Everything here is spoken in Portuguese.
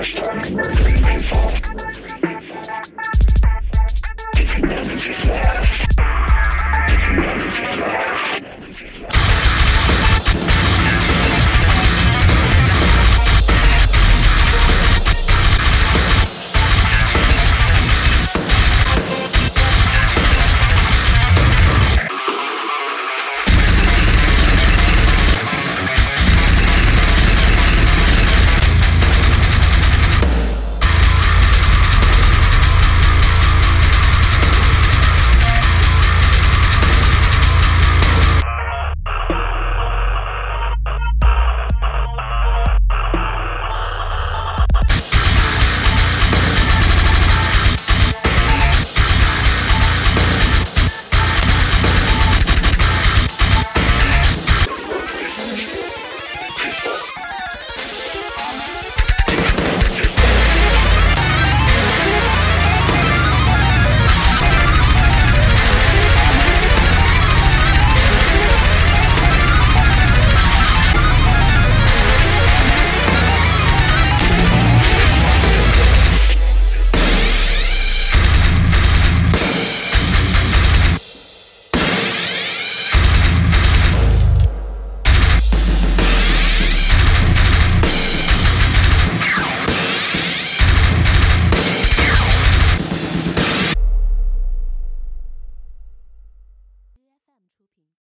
Hashtag